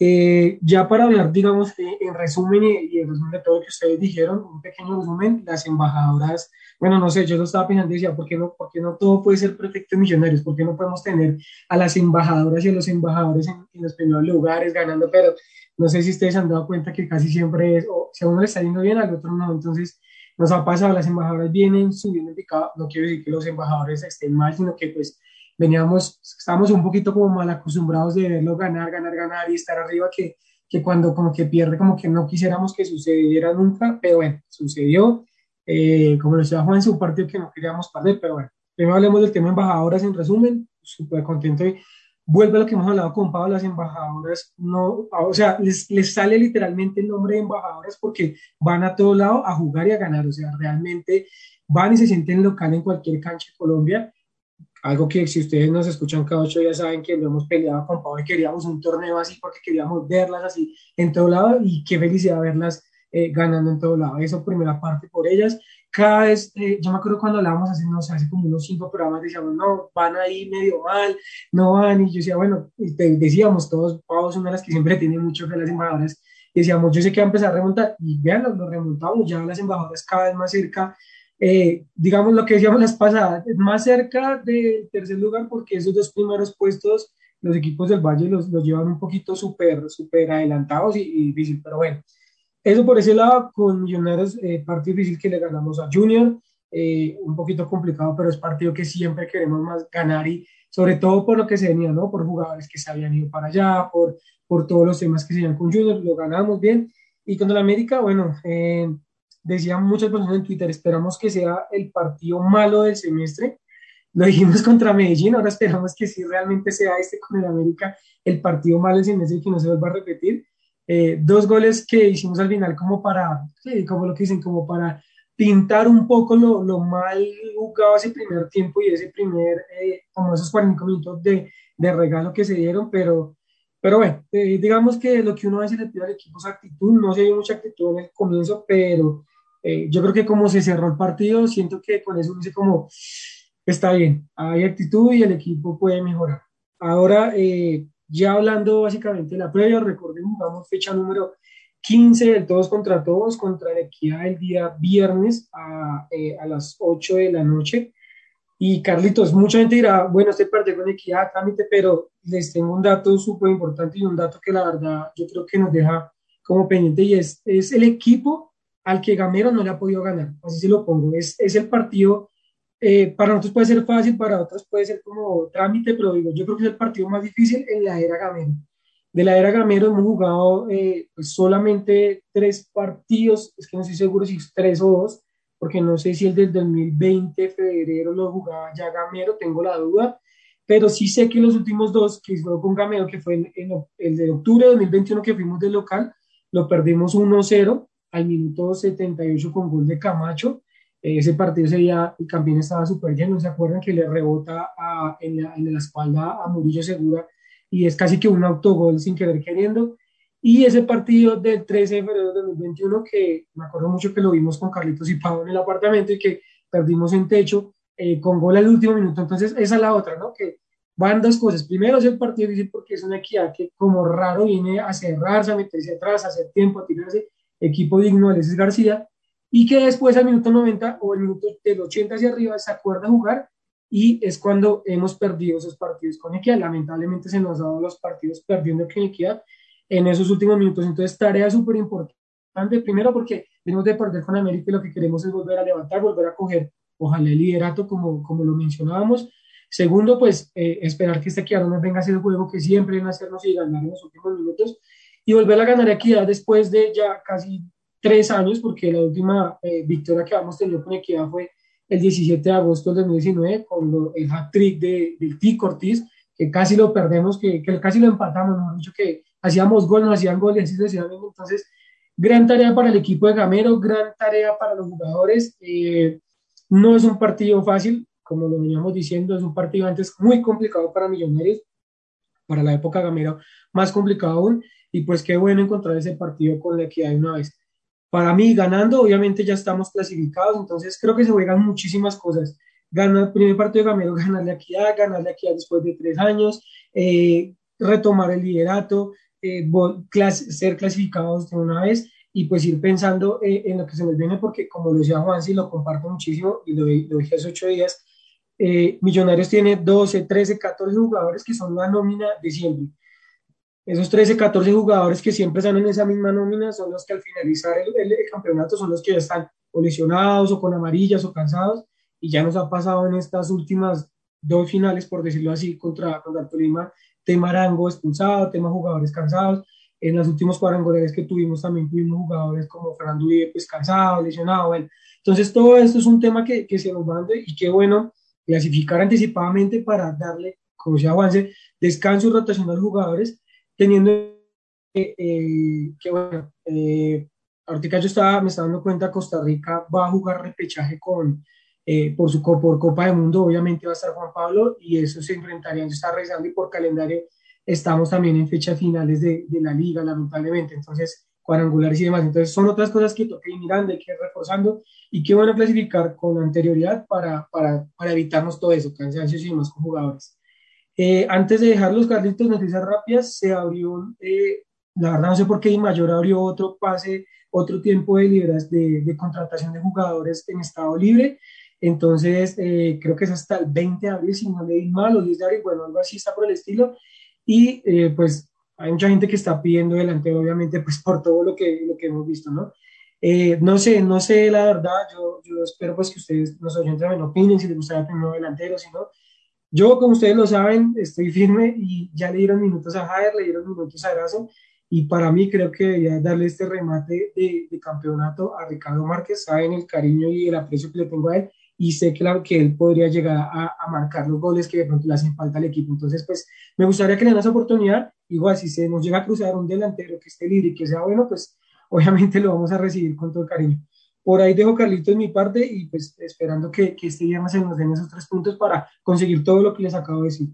Eh, ya para hablar, digamos, en resumen y, en resumen de todo lo que ustedes dijeron, un pequeño resumen, las embajadoras, bueno, no sé, yo lo estaba pensando y decía, ¿por qué no, por qué no todo puede ser perfecto en Millonarios? ¿Por qué no podemos tener a las embajadoras y a los embajadores en, los primeros lugares ganando? Pero no sé si ustedes han dado cuenta que casi siempre es, o si a uno le está yendo bien, al otro no. Entonces, nos ha pasado, las embajadoras vienen subiendo en picado, no quiero decir que los embajadores estén mal, sino que pues veníamos, estábamos un poquito como mal acostumbrados de verlo ganar, ganar, ganar y estar arriba, que, que cuando como que pierde, como que no quisiéramos que sucediera nunca, pero bueno, sucedió, eh, como lo decía Juan, es un partido que no queríamos perder, pero bueno, primero hablemos del tema embajadoras en resumen, súper contento y vuelve a lo que hemos hablado con Pablo, las embajadoras, no, o sea, les, les, sale literalmente el nombre de embajadoras porque van a todo lado a jugar y a ganar, o sea, realmente van y se sienten local en cualquier cancha de Colombia, algo que si ustedes nos escuchan cada ocho días saben que lo hemos peleado con Pablo y queríamos un torneo así porque queríamos verlas así en todo lado y qué felicidad verlas eh, ganando en todo lado, eso primera parte por ellas, cada vez, eh, yo me acuerdo cuando hablábamos hace, no sé, hace como unos cinco programas, decíamos, no, van ahí medio mal, no van, y yo decía, bueno, decíamos todos, Pau son una de las que siempre tiene mucho que las embajadoras, decíamos, yo sé que va a empezar a remontar, y vean, lo, remontamos, ya las embajadoras cada vez más cerca, eh, digamos lo que decíamos las pasadas, más cerca del tercer lugar, porque esos dos primeros puestos, los equipos del Valle los, los llevan un poquito súper, súper adelantados y, y difícil, pero bueno. Eso por ese lado, con Millonarios, eh, partido difícil que le ganamos a Junior, eh, un poquito complicado, pero es partido que siempre queremos más ganar y sobre todo por lo que se venía, ¿no? Por jugadores que se habían ido para allá, por, por todos los temas que se venían con Junior, lo ganamos bien. Y contra la América, bueno, eh, decían muchas personas en Twitter, esperamos que sea el partido malo del semestre. Lo dijimos contra Medellín, ahora esperamos que sí realmente sea este con el América el partido malo del semestre y que no se vuelva a repetir. Eh, dos goles que hicimos al final como para, sí, como lo que dicen, como para pintar un poco lo, lo mal jugado ese primer tiempo y ese primer, eh, como esos 40 minutos de, de, regalo que se dieron, pero, pero bueno, eh, digamos que lo que uno veces le pide al equipo es actitud, no se dio mucha actitud en el comienzo, pero yo creo que como se cerró el partido, siento que con eso dice como, está bien, hay actitud y el equipo puede mejorar. Ahora, ya hablando básicamente de la previa, recordemos, jugamos fecha número 15 del todos contra todos contra la Equidad el día viernes a, eh, a las 8 de la noche. Y Carlitos, mucha gente dirá, bueno, este partido con Equidad, trámite, pero les tengo un dato súper importante y un dato que la verdad yo creo que nos deja como pendiente y es, es el equipo al que Gamero no le ha podido ganar, así se lo pongo, es, es el partido, eh, para nosotros puede ser fácil, para otros puede ser como trámite, pero digo, yo creo que es el partido más difícil en la era Gamero. De la era Gamero hemos jugado eh, pues solamente tres partidos, es que no estoy seguro si es tres o dos, porque no sé si el del 2020, febrero, lo jugaba ya Gamero, tengo la duda, pero sí sé que los últimos dos que fue con Gamero, que fue en, el de octubre de 2021 que fuimos del local, lo perdimos 1-0 al minuto 78 con gol de Camacho. Ese partido sería, el campeón estaba súper lleno, ¿se acuerdan que le rebota en, la, en la espalda a Murillo Segura y es casi que un autogol sin querer queriendo? Y ese partido del 13 de febrero de 2021, que me acuerdo mucho que lo vimos con Carlitos y Pablo en el apartamento y que perdimos en techo eh, con gol al último minuto. Entonces, esa es la otra, ¿no? Que van dos cosas. Primero, es el partido difícil porque es una equidad que, como raro, viene a cerrarse, a meterse atrás, a hacer tiempo, a tirarse. Equipo digno de Alexis García. Y que después, al minuto 90 o el minuto del 80 hacia arriba, se acuerda jugar y es cuando hemos perdido esos partidos con Equidad. Lamentablemente se nos han dado los partidos perdiendo con Equidad en esos últimos minutos. Entonces, tarea súper importante, primero porque venimos de perder con América y lo que queremos es volver a levantar, volver a coger, ojalá el liderato como, como lo mencionábamos. Segundo, pues eh, esperar que este equidad nos venga a hacer el juego que siempre viene a hacernos y ganar en los últimos minutos y volver a ganar Equidad después de ya casi tres años, porque la última eh, victoria que hemos tenido con Equidad fue el 17 de agosto del 2019 con el hat-trick de, del T. Cortiz, que casi lo perdemos, que, que casi lo empatamos, mejor dicho, que hacíamos gol, nos hacían gol y así sucesivamente. Entonces, gran tarea para el equipo de Gamero, gran tarea para los jugadores. Eh, no es un partido fácil, como lo veníamos diciendo, es un partido antes muy complicado para Millonarios, para la época Gamero más complicado aún, y pues qué bueno encontrar ese partido con la equidad de una vez. Para mí, ganando, obviamente ya estamos clasificados, entonces creo que se juegan muchísimas cosas. Ganar el primer partido de Gamero, ganarle a Equidad, ganarle a Equidad después de tres años, eh, retomar el liderato, eh, ser clasificados de una vez y pues ir pensando eh, en lo que se nos viene, porque como lo decía Juan, sí lo comparto muchísimo y lo, lo dije hace ocho días, eh, Millonarios tiene 12, 13, 14 jugadores que son la nómina de siempre. Esos 13, 14 jugadores que siempre están en esa misma nómina son los que al finalizar el, campeonato son los que ya están o lesionados o con amarillas o cansados y ya nos ha pasado en estas últimas dos finales, por decirlo así, contra, contra Tolima, tema Arango expulsado, tema jugadores cansados. En los últimos cuadrangulares que tuvimos también tuvimos jugadores como Fernando Uribe pues cansado, lesionado. Bueno. Entonces todo esto es un tema que, que se nos manda y qué bueno clasificar anticipadamente para darle, como decía Juanse, descanso y rotación a los jugadores, teniendo eh, eh, que, bueno, eh, ahorita yo estaba, me estaba dando cuenta, Costa Rica va a jugar repechaje con, eh, por su por Copa de Mundo, obviamente va a estar Juan Pablo y eso se enfrentarían, se está revisando y por calendario estamos también en fechas finales de, de, la liga, lamentablemente, entonces cuadrangulares y demás. Entonces son otras cosas que toca ir mirando, hay que ir reforzando y que van a clasificar con anterioridad para, para, para evitarnos todo eso, cansancios y demás con jugadores. Eh, antes de dejar los carritos, noticias rápidas, se abrió, eh, la verdad no sé por qué Mayor abrió otro pase, otro tiempo de, libras de, de contratación de jugadores en estado libre. Entonces, eh, creo que es hasta el 20 de abril, si no leí mal, o 10 de abril, bueno, algo así está por el estilo. Y eh, pues hay mucha gente que está pidiendo delantero, obviamente, pues por todo lo que, lo que hemos visto, ¿no? Eh, no sé, no sé la verdad, yo, yo espero pues que ustedes, los oyentes, también opinen si les gustaría tener un delantero, si no. Yo, como ustedes lo saben, estoy firme y ya le dieron minutos a Jair, le dieron minutos a Erazo, y para mí creo que debería darle este remate de, campeonato a Ricardo Márquez, saben el cariño y el aprecio que le tengo a él, y sé claro que él podría llegar a, a, marcar los goles que de pronto le hacen falta al equipo. Entonces, pues me gustaría que le den esa oportunidad. Igual, si se nos llega a cruzar un delantero que esté libre y que sea bueno, pues obviamente lo vamos a recibir con todo el cariño. Por ahí dejo Carlito en mi parte y pues esperando que, que este día se nos den esos tres puntos para conseguir todo lo que les acabo de decir.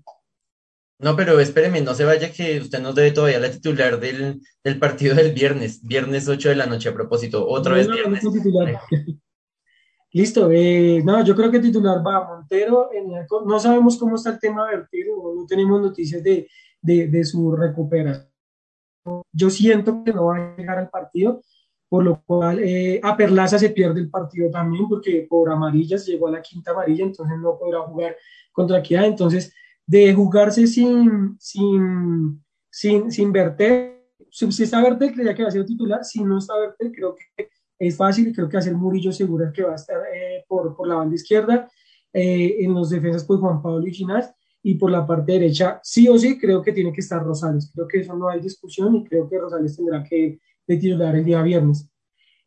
No, pero espéreme, no se vaya que usted nos debe todavía la titular del, del partido del viernes, viernes 8 de la noche a propósito, otra no, vez no, viernes. No Listo, eh, no, yo creo que titular va Montero. En el, no sabemos cómo está el tema de Vertido, no tenemos noticias de, de, de, su recuperación. yo siento que no va a llegar al partido, por lo cual eh, a Perlaza se pierde el partido también porque por amarillas llegó a la quinta amarilla, entonces no podrá jugar contra Equidad, entonces de jugarse sin, sin, sin, sin Bertel, si está Bertel creía que va a ser titular, si no está Bertel creo que es fácil, creo que hacer Murillo seguro que va a estar eh, por, por la banda izquierda, eh, en los defensas pues Juan Pablo y Ginás, y por la parte derecha, sí o sí, creo que tiene que estar Rosales. Creo que eso no hay discusión y creo que Rosales tendrá que titular el día viernes.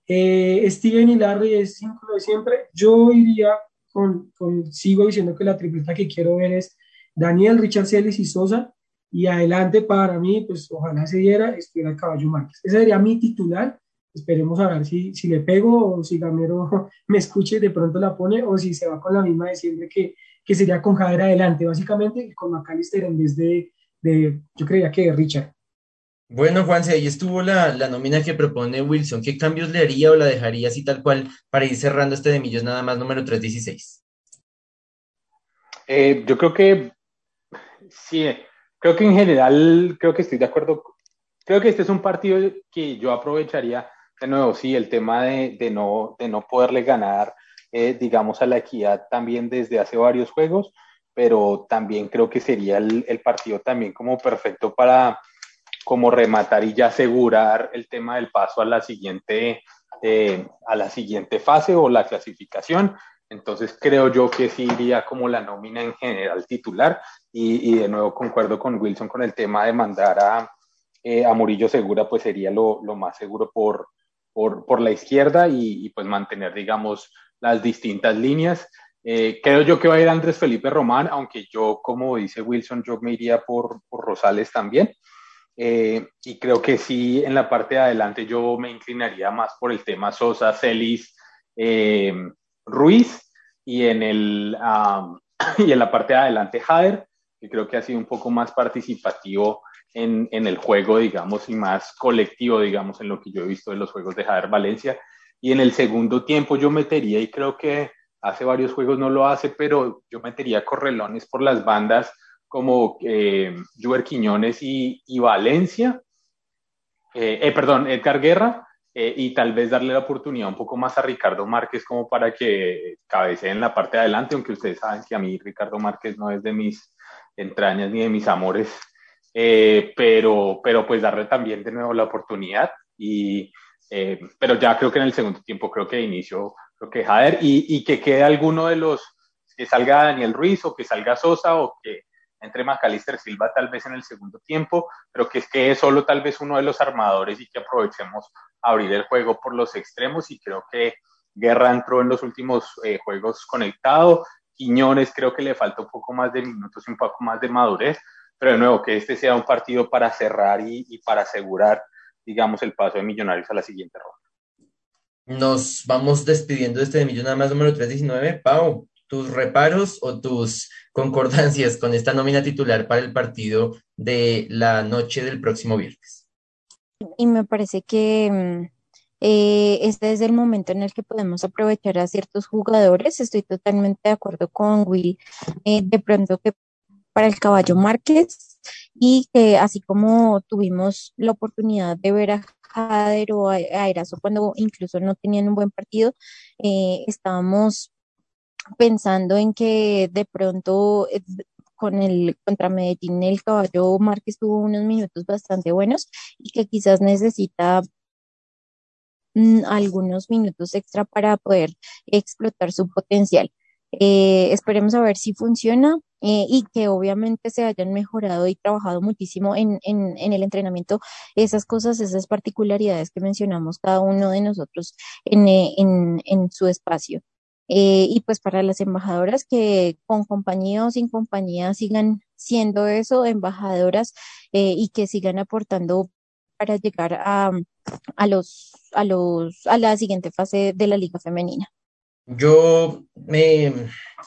Eh, Steven y Larry es 5 de siempre. Yo iría con, con, sigo diciendo que la tripleta que quiero ver es Daniel, Richard Celis y Sosa. Y adelante para mí, pues ojalá se diera, estuviera el Caballo Márquez. Ese sería mi titular. Esperemos a ver si, si le pego o si Gamero me escuche y de pronto la pone o si se va con la misma de siempre que que sería con Jader adelante, básicamente, con McAllister en vez de, de yo creía que de Richard. Bueno, Juanse, ahí estuvo la, la, nómina que propone Wilson. ¿Qué cambios le haría o la dejaría así tal cual para ir cerrando este de Millos nada más número 316? Eh, yo creo que sí, creo que en general, creo que estoy de acuerdo. Creo que este es un partido que yo aprovecharía de nuevo, sí, el tema de, de no, de no poderle ganar eh, digamos, a la equidad también desde hace varios juegos, pero también creo que sería el, el, partido también como perfecto para como rematar y ya asegurar el tema del paso a la siguiente, eh, a la siguiente fase o la clasificación. Entonces creo yo que sí iría como la nómina en general titular y, y de nuevo concuerdo con Wilson con el tema de mandar a, eh, a Murillo Segura, pues sería lo, lo más seguro por, por, por la izquierda y, y, pues mantener, digamos, las distintas líneas. Eh, creo yo que va a ir Andrés Felipe Román, aunque yo, como dice Wilson, yo me iría por, por Rosales también. Eh, y creo que sí, en la parte de adelante yo me inclinaría más por el tema Sosa, Celis, eh, Ruiz, y en, el, um, y en la parte de adelante Jader, que creo que ha sido un poco más participativo en, en, el juego, digamos, y más colectivo, digamos, en lo que yo he visto de los juegos de Jader Valencia. Y en el segundo tiempo yo metería, y creo que hace varios juegos no lo hace, pero yo metería correlones por las bandas como eh, Quiñones y, y Valencia, eh, eh, perdón, Edgar Guerra, eh, y tal vez darle la oportunidad un poco más a Ricardo Márquez como para que cabecee en la parte de adelante, aunque ustedes saben que a mí Ricardo Márquez no es de mis entrañas ni de mis amores, eh, pero, pero pues darle también de nuevo la oportunidad y, eh, pero ya creo que en el segundo tiempo, creo que de inicio, creo que Jader y, y, que quede alguno de los, que salga Daniel Ruiz o que salga Sosa o que entre Macalister Silva tal vez en el segundo tiempo, pero que es que es solo tal vez uno de los armadores y que aprovechemos abrir el juego por los extremos y creo que Guerra entró en los últimos eh, juegos conectado, Quiñones creo que le falta un poco más de minutos y un poco más de madurez, pero de nuevo que este sea un partido para cerrar y, para asegurar digamos, el paso de Millonarios a la siguiente ronda. Nos vamos despidiendo de este de más número 319. Pau, tus reparos o tus concordancias con esta nómina titular para el partido de la noche del próximo viernes. Y me parece que mm, eh, este es el momento en el que podemos aprovechar a ciertos jugadores. Estoy totalmente de acuerdo con Will. Eh, de pronto que para el caballo Márquez y que así como tuvimos la oportunidad de ver a Jader o a, Eraso cuando incluso no tenían un buen partido, eh, estábamos pensando en que de pronto eh, con el contra Medellín el caballo Márquez tuvo unos minutos bastante buenos y que quizás necesita mm, algunos minutos extra para poder explotar su potencial. Eh, esperemos a ver si funciona eh, y que obviamente se hayan mejorado y trabajado muchísimo en, en, en, el entrenamiento esas cosas, esas particularidades que mencionamos cada uno de nosotros en, en su espacio. Eh, y pues para las embajadoras que con compañía o sin compañía sigan siendo eso, embajadoras eh, y que sigan aportando para llegar a, a los a los a la siguiente fase de la liga femenina. Yo, me,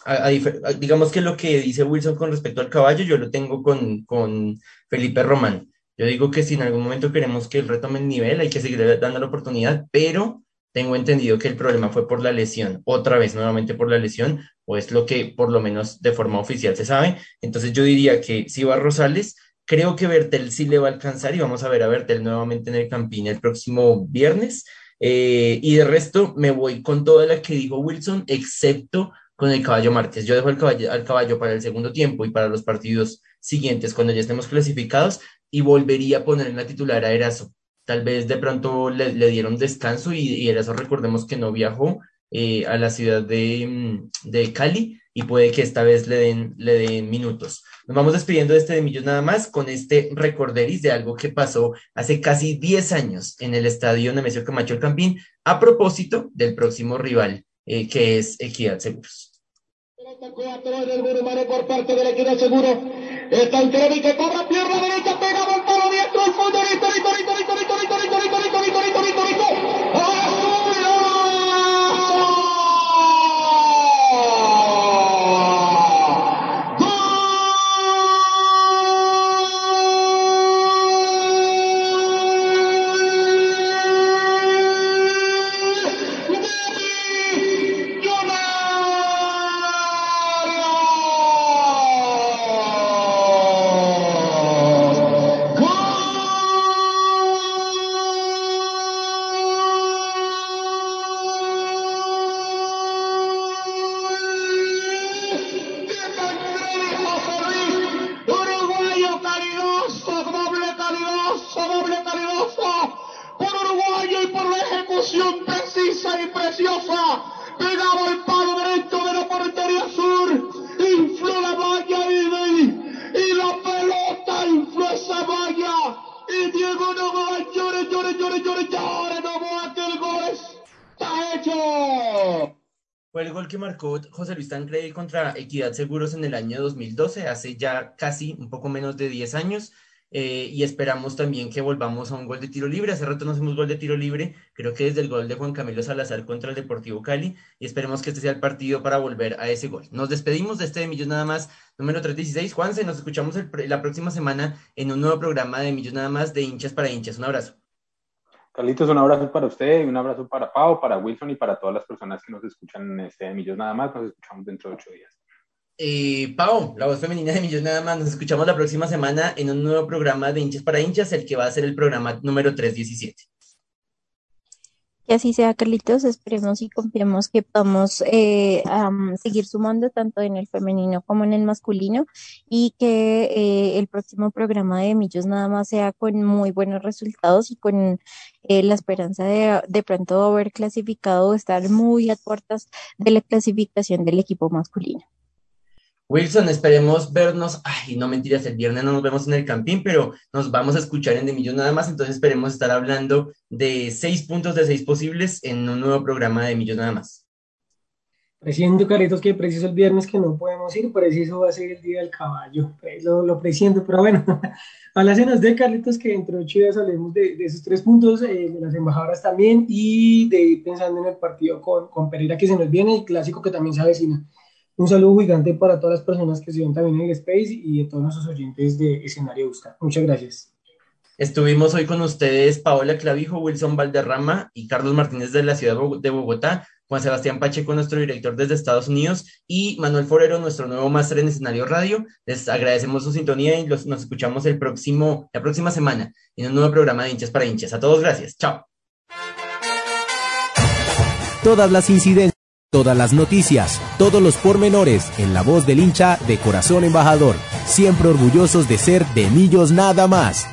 a, a, digamos que lo que dice Wilson con respecto al caballo, yo lo tengo con, con Felipe Román. Yo digo que si en algún momento queremos que él retome el nivel, hay que seguir dando la oportunidad, pero tengo entendido que el problema fue por la lesión, otra vez nuevamente por la lesión, o es lo que por lo menos de forma oficial se sabe. Entonces yo diría que si va Rosales, Creo que Bertel sí le va a alcanzar y vamos a ver a Bertel nuevamente en el Campín el próximo viernes. Eh, y de resto me voy con toda la que dijo Wilson, excepto con el caballo Márquez. Yo dejo el caballo, al caballo para el segundo tiempo y para los partidos siguientes cuando ya estemos clasificados y volvería a poner en la titular a Erazo. Tal vez de pronto le, dieron descanso y, y, Erazo recordemos que no viajó eh, a la ciudad de, mm, de, Cali y puede que esta vez le den, le den minutos. Nos vamos despidiendo de este de Millos nada más con este recorderis de algo que pasó hace casi 10 años en el estadio Nemesio Camacho El Campín a propósito del próximo rival eh, que es Equidad Seguros equidad seguro. Está el que cobra pierna derecha, pega palo diestro, el fondo, rico, rico, rico, rico, rico, rico, rico, rico, rico, rico, rico, rico, rico, rico. José Luis Tancredi contra Equidad Seguros en el año 2012, hace ya casi un poco menos de 10 años. Eh, y esperamos también que volvamos a un gol de tiro libre. Hace rato no hacemos gol de tiro libre, creo que desde el gol de Juan Camilo Salazar contra el Deportivo Cali, y esperemos que este sea el partido para volver a ese gol. Nos despedimos de este de Millos Nada Más, número 316. Juanse, nos escuchamos la próxima semana en un nuevo programa de Millos Nada Más de hinchas para hinchas. Un abrazo. Carlitos, un abrazo para usted, un abrazo para Pau, para Wilson y para todas las personas que nos escuchan en este de Millos Nada Más. Nos escuchamos dentro de ocho días. Eh, Pau, la voz femenina de Millos Nada Más. Nos escuchamos la próxima semana en un nuevo programa de hinchas para hinchas, el que va a ser el programa número 317. Que así sea, Carlitos. Esperemos y confiemos que podamos eh, seguir sumando tanto en el femenino como en el masculino y que eh, el próximo programa de Millos nada más sea con muy buenos resultados y con eh, la esperanza de de pronto haber clasificado o estar muy a puertas de la clasificación del equipo masculino. Wilson, esperemos vernos, ay, no mentiras, el viernes no nos vemos en el campín, pero nos vamos a escuchar en De Millón nada más, entonces esperemos estar hablando de seis puntos de seis posibles en un nuevo programa de Millón nada más. Presiento, Carlitos, que preciso el viernes que no podemos ir, preciso va a ser el día del caballo, pues, lo, lo presiento, pero bueno, a se nos de Carlitos que dentro de ocho días hablemos de, esos tres puntos, eh, de las embajadoras también, y de ir pensando en el partido con, con Pereira que se nos viene, el clásico que también se avecina. Un saludo gigante para todas las personas que ven también en el Space y de todos nuestros oyentes de Escenario Busca. Muchas gracias. Estuvimos hoy con ustedes Paola Clavijo, Wilson Valderrama y Carlos Martínez de la ciudad de Bogotá, Juan Sebastián Pacheco, nuestro director desde Estados Unidos, y Manuel Forero, nuestro nuevo máster en escenario radio. Les agradecemos su sintonía y los, nos escuchamos el próximo, la próxima semana en un nuevo programa de hinchas para hinchas. A todos, gracias. Chao. Todas las incidencias Todas las noticias, todos los pormenores en la voz del hincha de corazón embajador, siempre orgullosos de ser de Millos nada más.